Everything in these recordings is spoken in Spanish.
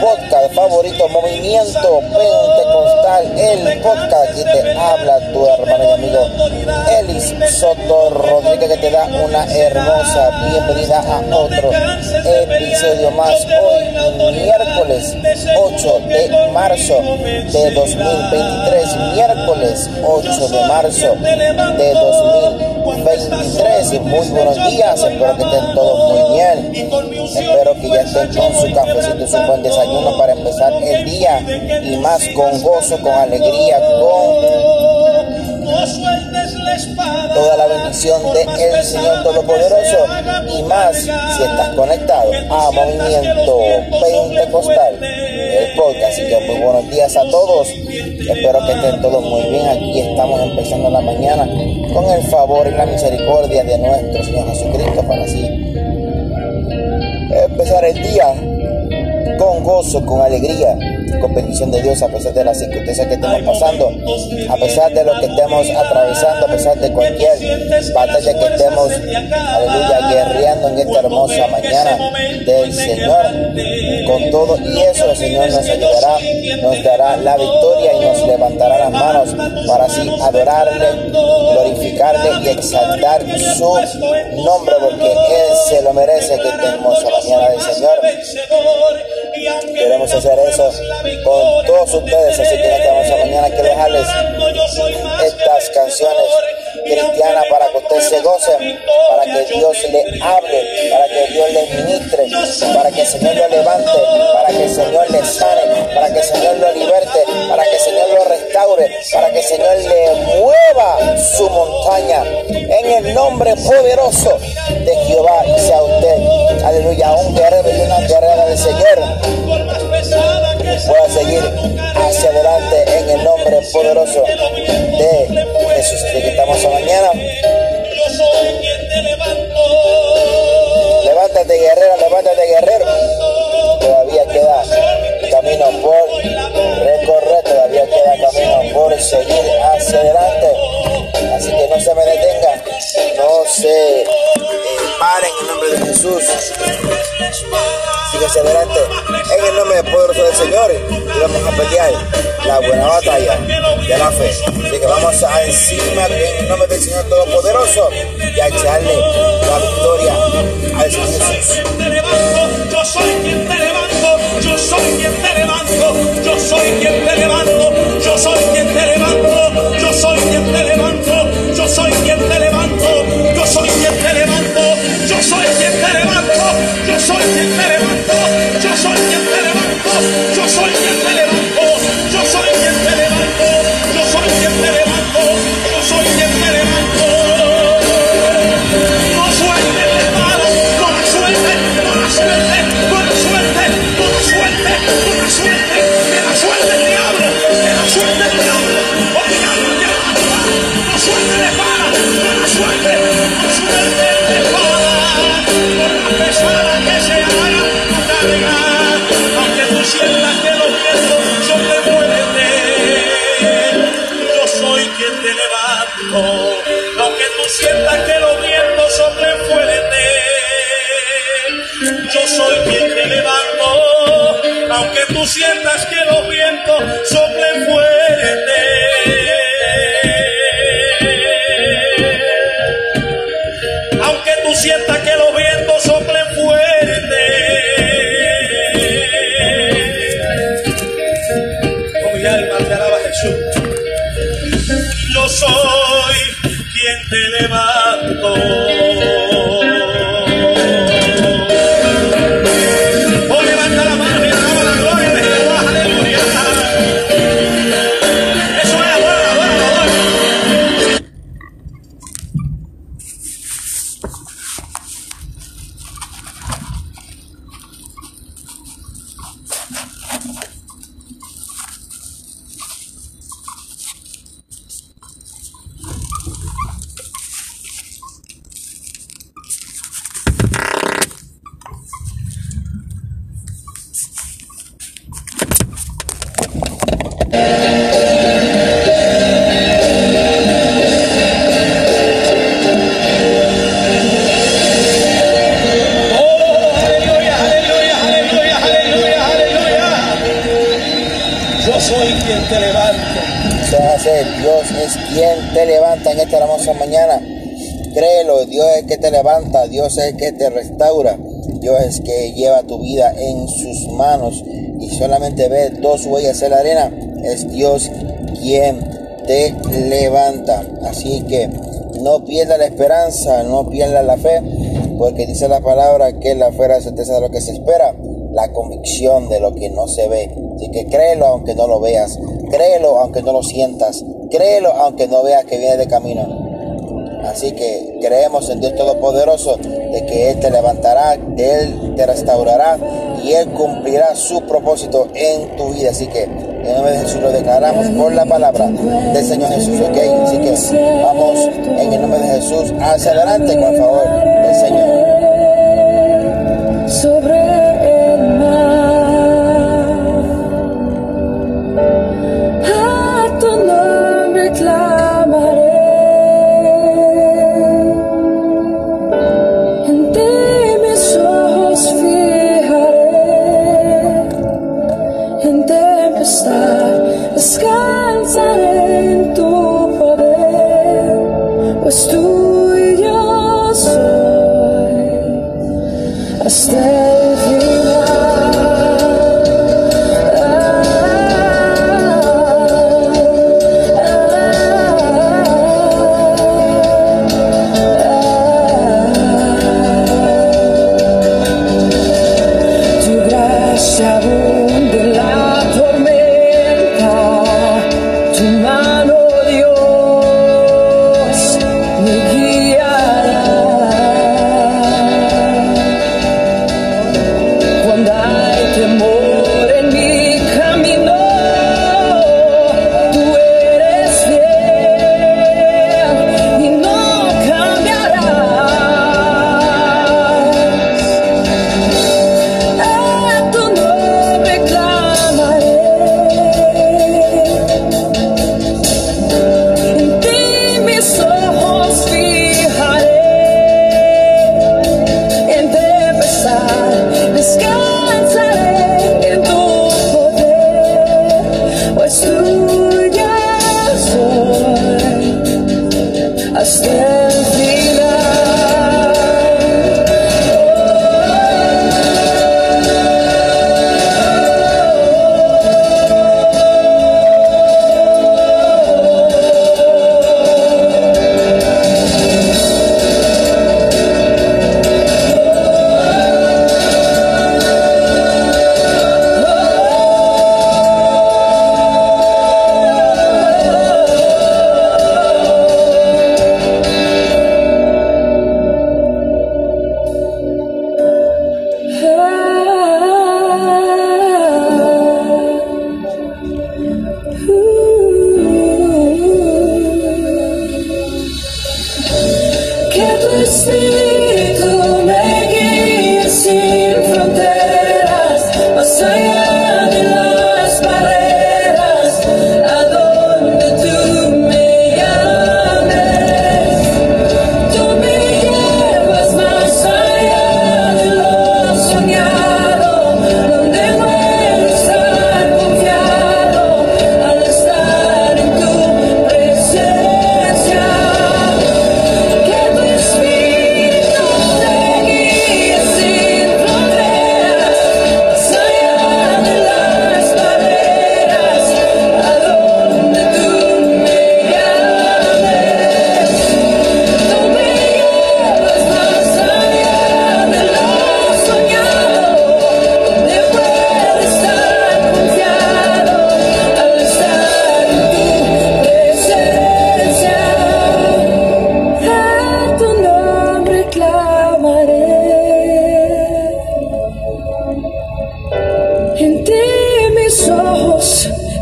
Podcast favorito, Movimiento Pentecostal, el podcast que te habla tu hermano y amigo Elis Soto Rodríguez, que te da una hermosa bienvenida a otro episodio más. Hoy, miércoles 8 de marzo de 2023, miércoles 8 de marzo de 2023. Muy buenos días, espero que estén todos muy bien. Espero que ya estén con su cafecito y su buen desayuno para empezar el día y más con gozo, con alegría, con toda la bendición del Señor Todopoderoso y más si estás conectado a Movimiento Pentecostal, el podcast. Así que muy buenos días a todos. Espero que estén todos muy bien. Aquí estamos empezando la mañana con el favor y la misericordia de nuestro Señor Jesucristo para así empezar el día con gozo, con alegría, con bendición de Dios, a pesar de las circunstancias que estemos pasando, a pesar de lo que estemos atravesando, a pesar de cualquier batalla que estemos, aleluya, guerreando en esta hermosa mañana del Señor. Con todo y eso el Señor nos ayudará, nos dará la victoria y nos levantará las manos para así adorarle, glorificarle y exaltar su nombre, porque Él se lo merece que esta hermosa mañana del Señor. Queremos hacer eso con todos ustedes, así que esta hermosa mañana. Quiero dejarles estas canciones cristianas para que usted se goce, para que Dios le hable, para que Dios le ministre, para que el Señor lo levante, para que el Señor le sane, para que el Señor lo liberte, para que el Señor lo restaure, para que el Señor le mueva su montaña. En el nombre poderoso de Jehová sea usted, aleluya, un guerrero y una guerrera del Señor poderoso de Jesús. Así que estamos a mañana. Levántate guerrera, levántate guerrero. Todavía queda camino por recorrer, todavía queda camino por seguir hacia adelante. Así que no se me detenga, no se eh, paren en nombre de Jesús. Hacia adelante en el nombre poderoso del Señor y vamos a pelear la buena batalla de la fe. Así que vamos a encima en el nombre del Señor Todopoderoso y a echarle la victoria al Señor Jesús. Yo soy quien te levanto, yo soy quien te levanto, yo soy quien te levanto, tú sientas que los vientos soplen fuerte. Aunque tú sientas que los vientos soplen fuerte. Con mi alma te alaba Jesús. Yo soy quien te levanto. Dios es quien te levanta en esta hermosa mañana. Créelo, Dios es que te levanta, Dios es que te restaura, Dios es que lleva tu vida en sus manos y solamente ve dos huellas en la arena. Es Dios quien te levanta. Así que no pierda la esperanza, no pierda la fe, porque dice la palabra que la fe es la certeza de lo que se espera, la convicción de lo que no se ve. Así que créelo aunque no lo veas, créelo aunque no lo sientas, créelo aunque no veas que viene de camino. Así que creemos en Dios Todopoderoso de que Él te levantará, Él te restaurará y Él cumplirá su propósito en tu vida. Así que en nombre de Jesús lo declaramos por la palabra del Señor Jesús. ¿ok? Así que vamos en el nombre de Jesús hacia adelante con el favor del Señor. I stand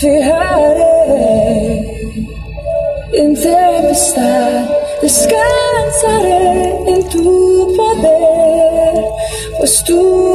Fijare en tempestad, descansaré en tu poder, pues tú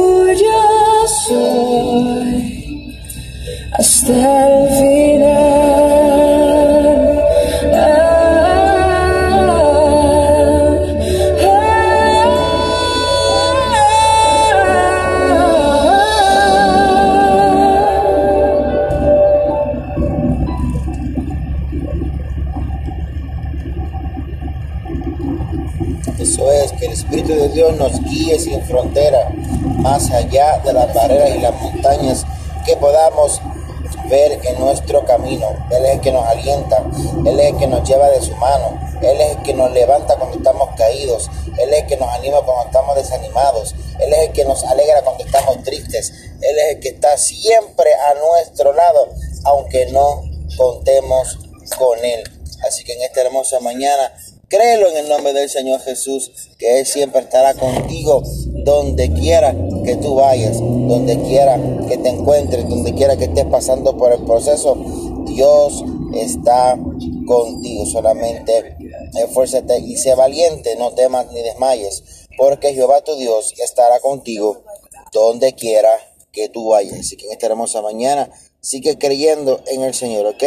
en nuestro camino. Él es el que nos alienta, Él es el que nos lleva de su mano, Él es el que nos levanta cuando estamos caídos, Él es el que nos anima cuando estamos desanimados, Él es el que nos alegra cuando estamos tristes, Él es el que está siempre a nuestro lado, aunque no contemos con Él. Así que en esta hermosa mañana, créelo en el nombre del Señor Jesús, que Él siempre estará contigo donde quiera que tú vayas, donde quiera que te encuentres, donde quiera que estés pasando por el proceso, Dios está contigo. Solamente esfuérzate y sé valiente, no temas ni desmayes, porque Jehová tu Dios estará contigo donde quiera que tú vayas. Así que en esta hermosa mañana sigue creyendo en el Señor, ¿ok?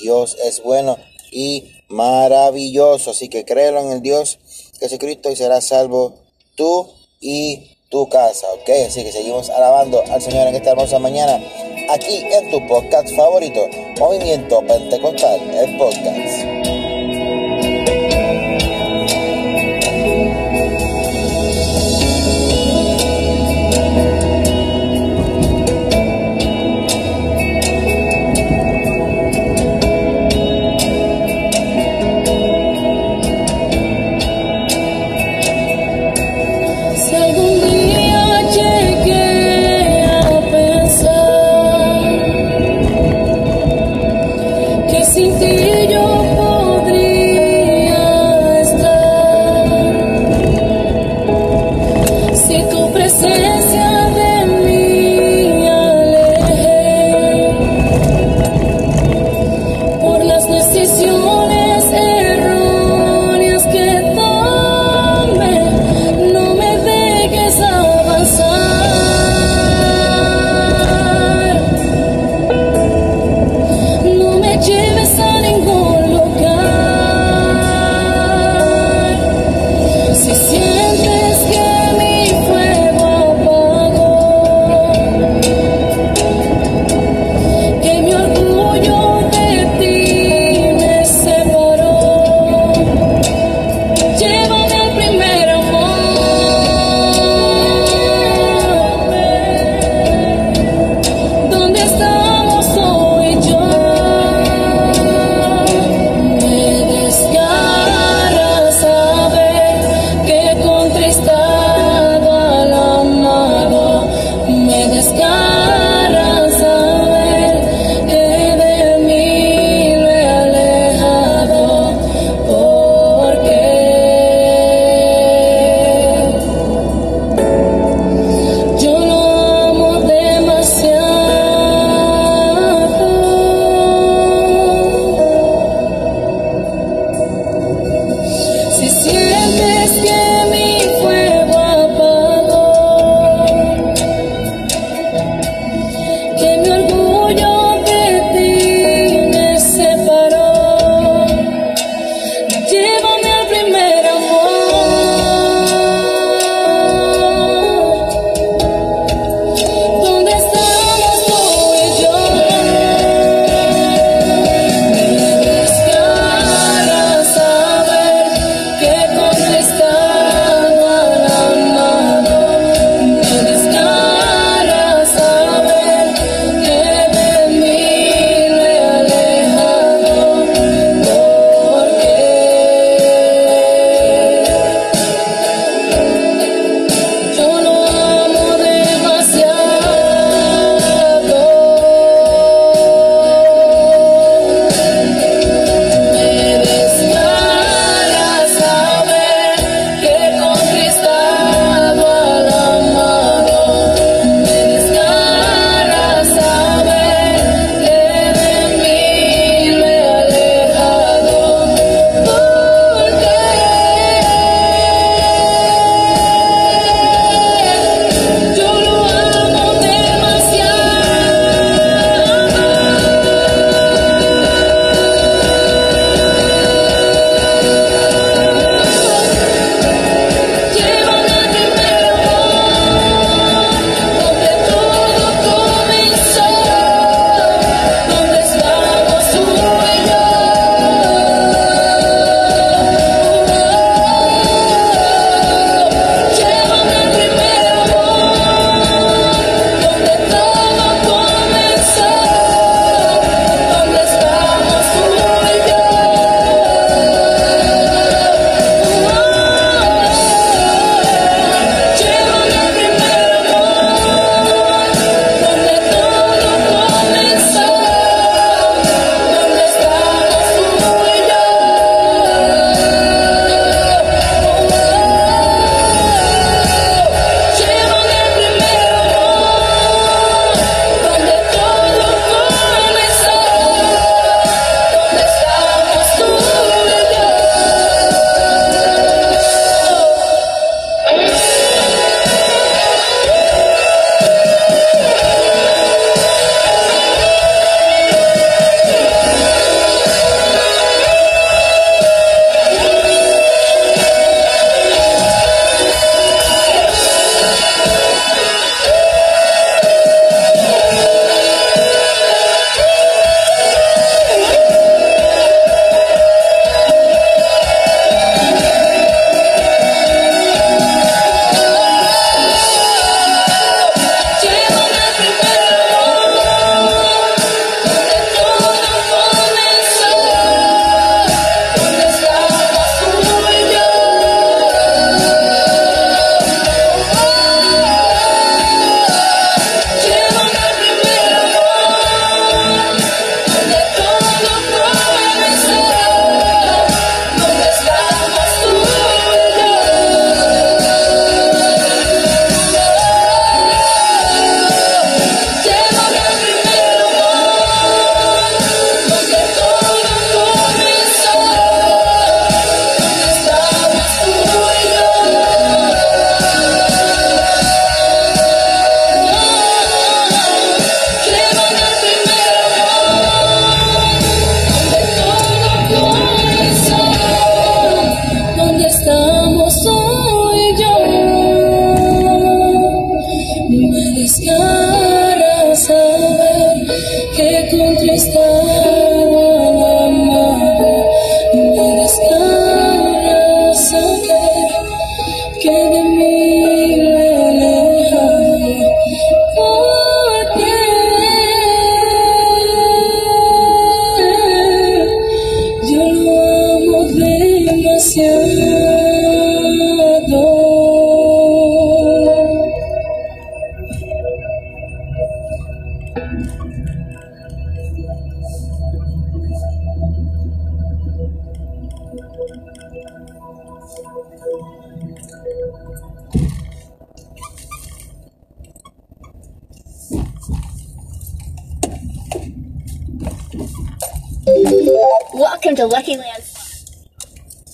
Dios es bueno y maravilloso. Así que créelo en el Dios Jesucristo y serás salvo tú y tu casa, ¿ok? Así que seguimos alabando al Señor en esta hermosa mañana, aquí en tu podcast favorito, Movimiento Pentecostal, el podcast.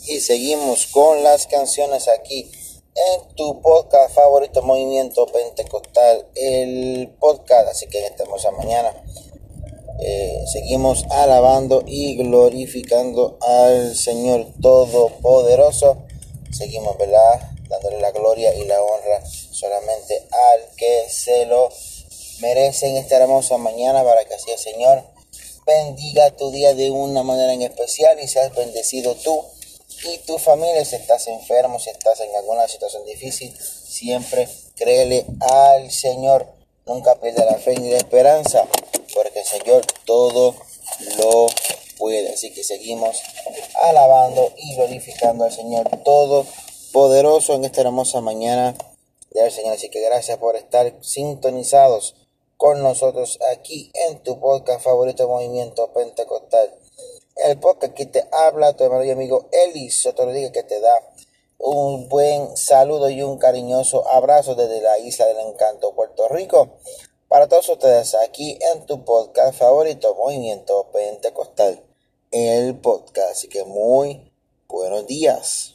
Y seguimos con las canciones aquí en tu podcast favorito, Movimiento Pentecostal, el podcast. Así que esta hermosa mañana eh, seguimos alabando y glorificando al Señor Todopoderoso. Seguimos, ¿verdad? Dándole la gloria y la honra solamente al que se lo merece en esta hermosa mañana para que así el Señor bendiga tu día de una manera en especial y seas bendecido tú y tu familia. Si estás enfermo, si estás en alguna situación difícil, siempre créele al Señor. Nunca pierda la fe ni la esperanza, porque el Señor todo lo puede. Así que seguimos alabando y glorificando al Señor Todopoderoso en esta hermosa mañana del Señor. Así que gracias por estar sintonizados con nosotros aquí en tu podcast favorito Movimiento Pentecostal. El podcast que te habla tu hermano y amigo Elis Rodríguez que te da un buen saludo y un cariñoso abrazo desde la isla del encanto Puerto Rico. Para todos ustedes aquí en tu podcast favorito Movimiento Pentecostal el podcast. Así que muy buenos días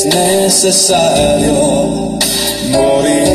Es necesario morir.